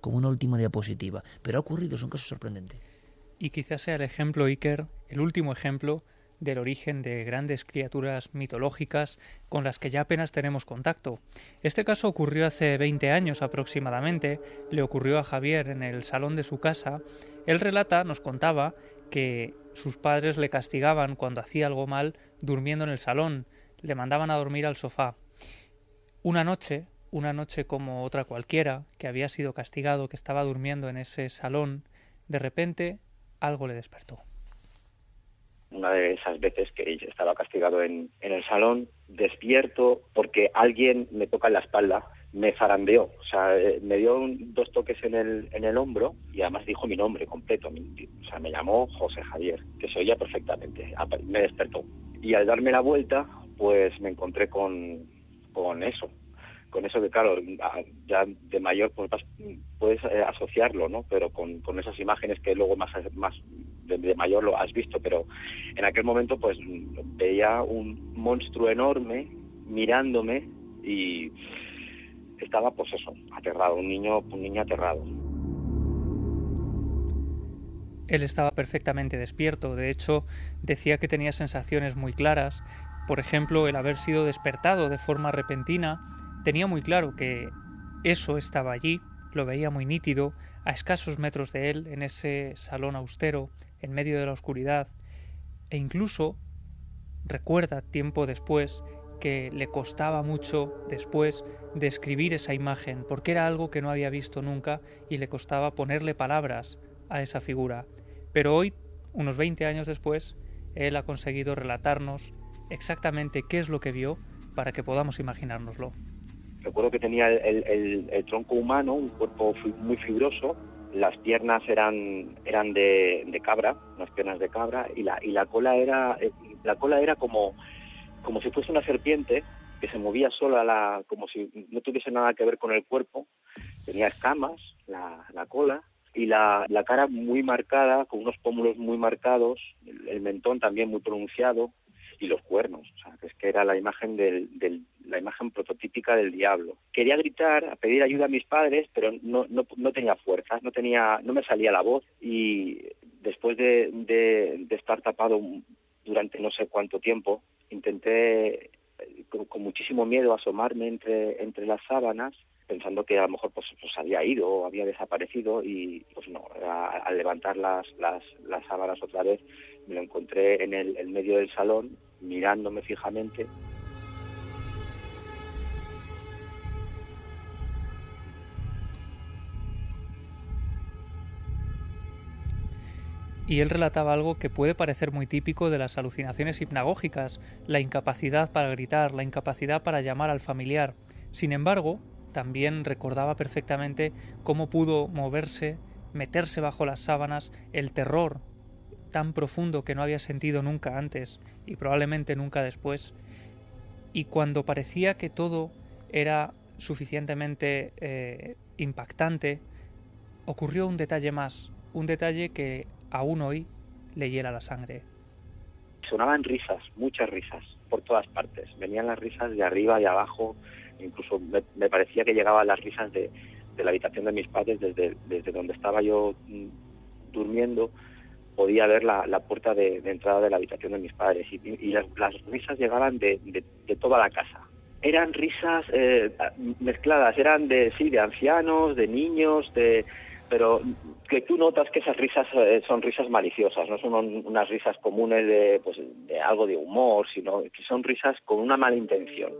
como una última diapositiva. Pero ha ocurrido, es un caso sorprendente. Y quizás sea el ejemplo, Iker, el último ejemplo del origen de grandes criaturas mitológicas con las que ya apenas tenemos contacto. Este caso ocurrió hace 20 años aproximadamente, le ocurrió a Javier en el salón de su casa. Él relata, nos contaba, que sus padres le castigaban cuando hacía algo mal durmiendo en el salón, le mandaban a dormir al sofá. Una noche, una noche como otra cualquiera, que había sido castigado, que estaba durmiendo en ese salón, de repente algo le despertó. Una de esas veces que estaba castigado en, en el salón, despierto porque alguien me toca en la espalda me zarandeó, o sea, eh, me dio dos toques en el, en el hombro y además dijo mi nombre completo, o sea, me llamó José Javier, que se oía perfectamente, me despertó. Y al darme la vuelta, pues me encontré con, con eso, con eso que claro, ya de mayor pues puedes eh, asociarlo, ¿no? Pero con, con esas imágenes que luego más, más de, mayor lo has visto, pero en aquel momento pues veía un monstruo enorme mirándome y estaba pues eso, aterrado, un niño, un niño aterrado. Él estaba perfectamente despierto, de hecho decía que tenía sensaciones muy claras, por ejemplo el haber sido despertado de forma repentina, tenía muy claro que eso estaba allí, lo veía muy nítido, a escasos metros de él, en ese salón austero, en medio de la oscuridad, e incluso recuerda tiempo después que le costaba mucho después describir esa imagen, porque era algo que no había visto nunca y le costaba ponerle palabras a esa figura. Pero hoy, unos 20 años después, él ha conseguido relatarnos exactamente qué es lo que vio para que podamos imaginárnoslo. Recuerdo que tenía el, tronco humano, un cuerpo muy fibroso, las piernas eran eran de, de cabra, unas piernas de cabra y la y la cola era eh, la cola era como como si fuese una serpiente que se movía sola la como si no tuviese nada que ver con el cuerpo, tenía escamas la, la cola y la, la cara muy marcada, con unos pómulos muy marcados, el, mentón también muy pronunciado y los cuernos, o sea, que es que era la imagen del, la imagen prototípica del diablo. Quería gritar, a pedir ayuda a mis padres, pero no, no, no tenía fuerzas, no tenía, no me salía la voz y después de, de, de estar tapado durante no sé cuánto tiempo, intenté con, con, muchísimo miedo asomarme entre, entre las sábanas pensando que a lo mejor pues, pues había ido o había desaparecido y pues no, al levantar las, las, las sábanas otra vez me lo encontré en el, el medio del salón mirándome fijamente y él relataba algo que puede parecer muy típico de las alucinaciones hipnagógicas, la incapacidad para gritar, la incapacidad para llamar al familiar. Sin embargo, también recordaba perfectamente cómo pudo moverse, meterse bajo las sábanas, el terror tan profundo que no había sentido nunca antes y probablemente nunca después. Y cuando parecía que todo era suficientemente eh, impactante, ocurrió un detalle más, un detalle que aún hoy le hiela la sangre. Sonaban risas, muchas risas, por todas partes. Venían las risas de arriba, de abajo, incluso me, parecía que llegaban las risas de, la habitación de mis padres, desde, desde donde estaba yo mm, durmiendo, podía ver la, la puerta de, entrada de la habitación de mis padres y, y las, risas llegaban de, de, de, toda la casa. Eran risas eh, mezcladas, eran de sí, de ancianos, de niños, de pero que tú notas que esas risas eh, son risas maliciosas, no son unas risas comunes de, pues, de algo de humor, sino que son risas con una mala intención.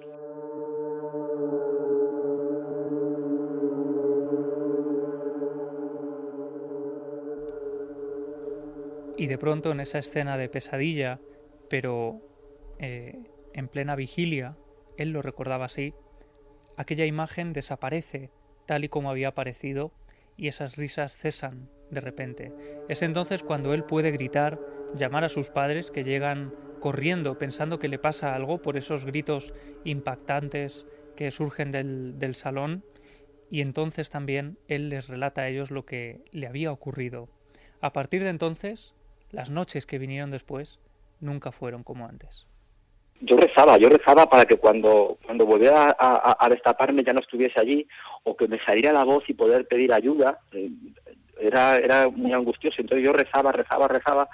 Y de pronto en esa escena de pesadilla, pero eh, en plena vigilia, él lo recordaba así, aquella imagen desaparece tal y como había aparecido y esas risas cesan de repente. Es entonces cuando él puede gritar, llamar a sus padres que llegan corriendo pensando que le pasa algo por esos gritos impactantes que surgen del, del salón y entonces también él les relata a ellos lo que le había ocurrido. A partir de entonces, las noches que vinieron después nunca fueron como antes yo rezaba, yo rezaba para que cuando, cuando volviera a, destaparme ya no estuviese allí o que me saliera la voz y poder pedir ayuda. Era, era muy angustioso. Entonces yo rezaba, rezaba, rezaba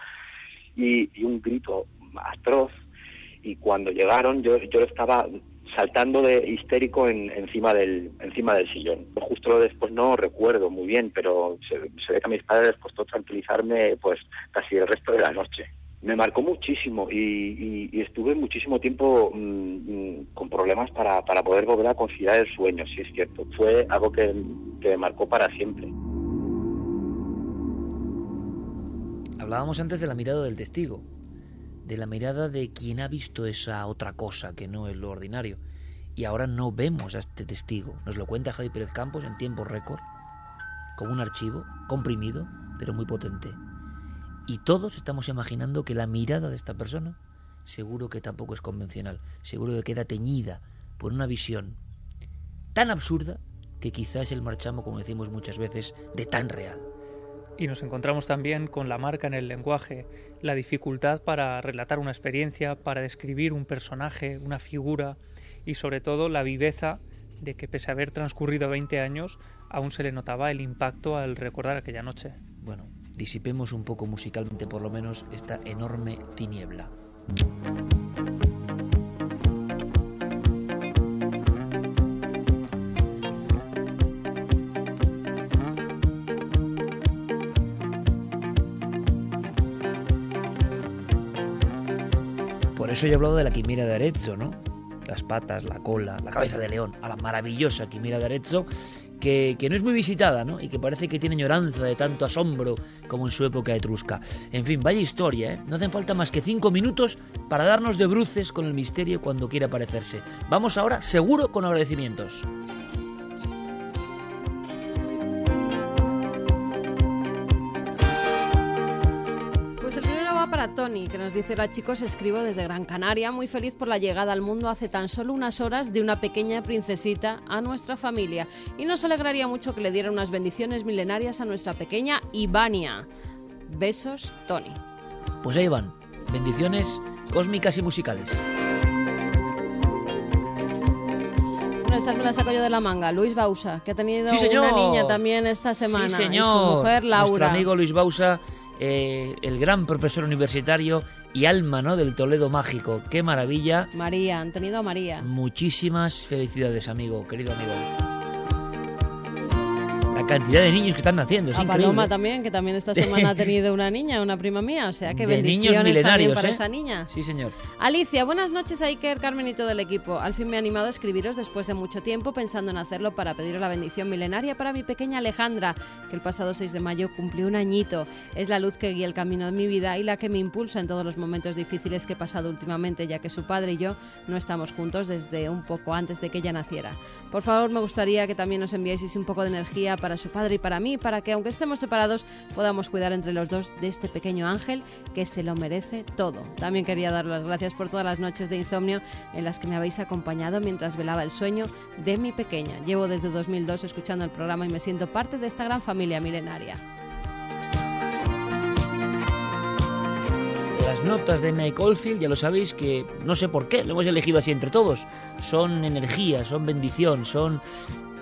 y, y un grito atroz. Y cuando llegaron yo, yo estaba saltando de histérico en, encima del encima del sillón. Justo después no recuerdo muy bien, pero se, se ve que a mis padres les costó tranquilizarme pues casi el resto de la noche me marcó muchísimo y, y, estuve muchísimo tiempo mmm, con problemas para, para, poder volver a conciliar el sueño, sí es cierto. Fue algo que, que me marcó para siempre. Hablábamos antes de la mirada del testigo, de la mirada de quien ha visto esa otra cosa que no es lo ordinario. Y ahora no vemos a este testigo. Nos lo cuenta Javi Pérez Campos en tiempo récord, como un archivo comprimido, pero muy potente. Y todos estamos imaginando que la mirada de esta persona seguro que tampoco es convencional, seguro que queda teñida por una visión tan absurda que quizás el marchamo, como decimos muchas veces, de tan real. Y nos encontramos también con la marca en el lenguaje, la dificultad para relatar una experiencia, para describir un personaje, una figura y sobre todo la viveza de que pese a haber transcurrido 20 años, aún se le notaba el impacto al recordar aquella noche. Bueno, disipemos un poco musicalmente por lo menos esta enorme tiniebla. Por eso yo he hablado de la quimera de Arezzo, ¿no? Las patas, la cola, la cabeza de león, a la maravillosa quimera de Arezzo que, no es muy visitada, ¿no? Y que parece que tiene añoranza de tanto asombro como en su época etrusca. En fin, vaya historia, ¿eh? No hacen falta más que cinco minutos para darnos de bruces con el misterio cuando quiera aparecerse. Vamos ahora, seguro, con agradecimientos. Para Tony, que nos dice, hola chicos, escribo desde Gran Canaria, muy feliz por la llegada al mundo hace tan solo unas horas de una pequeña princesita a nuestra familia. Y nos alegraría mucho que le dieran unas bendiciones milenarias a nuestra pequeña Ivania. Besos, Tony. Pues ahí van. Bendiciones cósmicas y musicales. Bueno, esta me la saco yo de la manga. Luis Bausa, que ha tenido Sí, una niña también esta semana. Sí, y señor. su mujer, Nuestro amigo Luis Bausa, eh, el gran profesor universitario y alma ¿no? del Toledo mágico. Qué maravilla. María, han tenido a María. Muchísimas felicidades, amigo, querido amigo. La cantidad de niños que están naciendo es a increíble. Paloma también, que también esta semana ha tenido una niña, una prima mía. O sea que De bendiciones también para ¿eh? esa niña. Sí, señor. Alicia, buenas noches Iker, Carmen y todo el equipo. Al fin me he animado a escribiros después de mucho tiempo pensando en hacerlo para pediros la bendición milenaria para mi pequeña Alejandra, que el pasado 6 de mayo cumplió un añito. Es la luz que guía el camino de mi vida y la que me impulsa en todos los momentos difíciles que he pasado últimamente, ya que su padre y yo no estamos juntos desde un poco antes de que ella naciera. Por favor, me gustaría que también nos enviáis un poco de energía para su padre y para mí, para que aunque estemos separados podamos cuidar entre los dos de este pequeño ángel que se lo merece todo. También quería daros las gracias por todas las noches de insomnio en las que me habéis acompañado mientras velaba el sueño de mi pequeña. Llevo desde 2002 escuchando el programa y me siento parte de esta gran familia milenaria. Las notas de Mike Oldfield, ya lo sabéis que no sé por qué, lo hemos elegido así entre todos. Son energía, son bendición, son...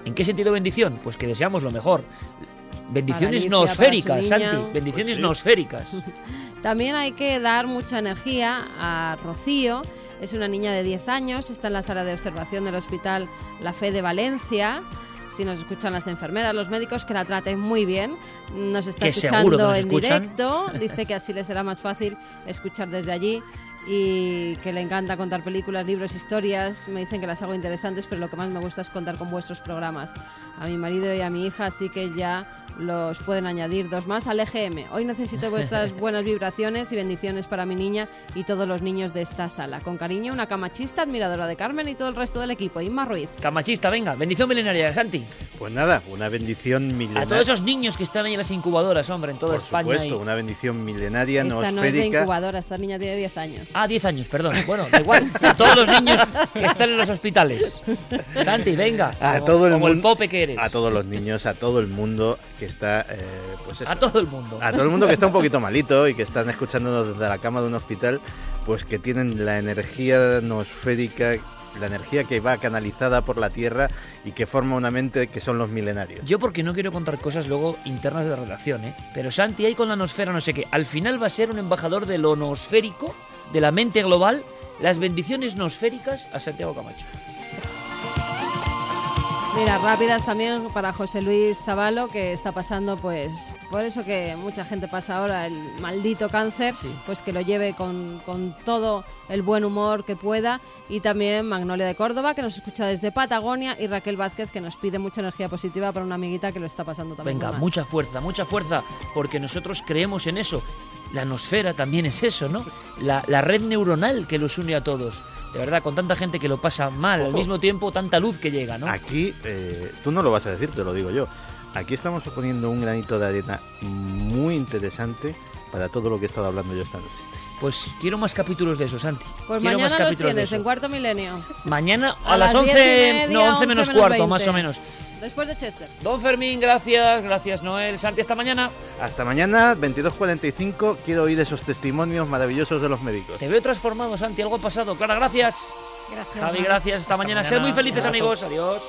¿En qué sentido bendición? Pues que deseamos lo mejor. Bendiciones Alicia, su niña. Santi. Bendiciones Pues sí. También hay que dar mucha energía a Rocío. Es una niña de 10 años, está en la sala de observación del Hospital La Fe de Valencia. Si nos escuchan las enfermeras, los médicos, que la traten muy bien. Nos está que escuchando nos en escuchan. directo. Dice que así le será más fácil escuchar desde allí y que le encanta contar películas, libros, historias. Me dicen que las hago interesantes, pero lo que más me gusta es contar con vuestros programas. A mi marido y a mi hija, así que ya los pueden añadir dos más al EGM. Hoy necesito vuestras buenas vibraciones y bendiciones para mi niña y todos los niños de esta sala. Con cariño, una camachista, admiradora de Carmen y todo el resto del equipo. Inma Ruiz. Camachista, venga, bendición milenaria, Santi. Pues nada, una bendición A milenaria. todos esos niños que están ahí en las incubadoras, hombre, en toda Por España. supuesto, y- una bendición milenaria, Esta no es de incubadora, esta niña tiene 10 años. Ah, 10 años, perdón. Bueno, da igual. A todos los niños que están en los hospitales. Santi, venga. a como, todo el como el pope que eres. a todos los niños, a todo el mundo que está, eh, pues eso, A todo el mundo. a todo el mundo que está un poquito malito y que están escuchándonos desde la cama de un hospital, pues que tienen la energía noosférica, la energía que va canalizada por la Tierra y que forma una mente que son los milenarios. Yo porque no quiero contar cosas luego internas de la relación, ¿eh? Pero Santi ahí con la nosfera no sé qué. Al final va a ser un embajador de lo nosférico, de la mente global, las bendiciones nosféricas a Santiago Camacho. Mira, rápidas también para José Luis Zavalo, que está pasando, pues, por eso que mucha gente pasa ahora, el maldito cáncer, Sí. pues que lo lleve con, con todo el buen humor que pueda. Y también Magnolia de Córdoba, que nos escucha desde Patagonia, y Raquel Vázquez, que nos pide mucha energía positiva para una amiguita que lo está pasando también. Venga, mucha fuerza, mucha fuerza, porque nosotros creemos en eso. La nosfera también es eso, ¿no? La, la red neuronal que los une a todos. De verdad, con tanta gente que lo pasa mal, al mismo tiempo tanta luz que llega, ¿no? Aquí, eh, tú no lo vas a decir, te lo digo yo. Aquí estamos poniendo un granito de arena muy interesante para todo lo que he estado hablando yo esta noche. Pues quiero más capítulos de eso, Santi. Pues quiero más mañana los capítulos de tienes, eso. en cuarto milenio. Mañana a, A las las 11, diez y media, no, 11 menos 11 menos cuarto, 20. más o menos. Después de Chester. Don Fermín, gracias, gracias Noel. Santi, hasta mañana. Hasta mañana, 22.45, quiero oír esos testimonios maravillosos de los médicos. Te veo transformado, Santi, algo ha pasado. Clara, gracias. Gracias. Javi, gracias. Hasta, mañana. Sed mañana. muy felices, amigos. Adiós.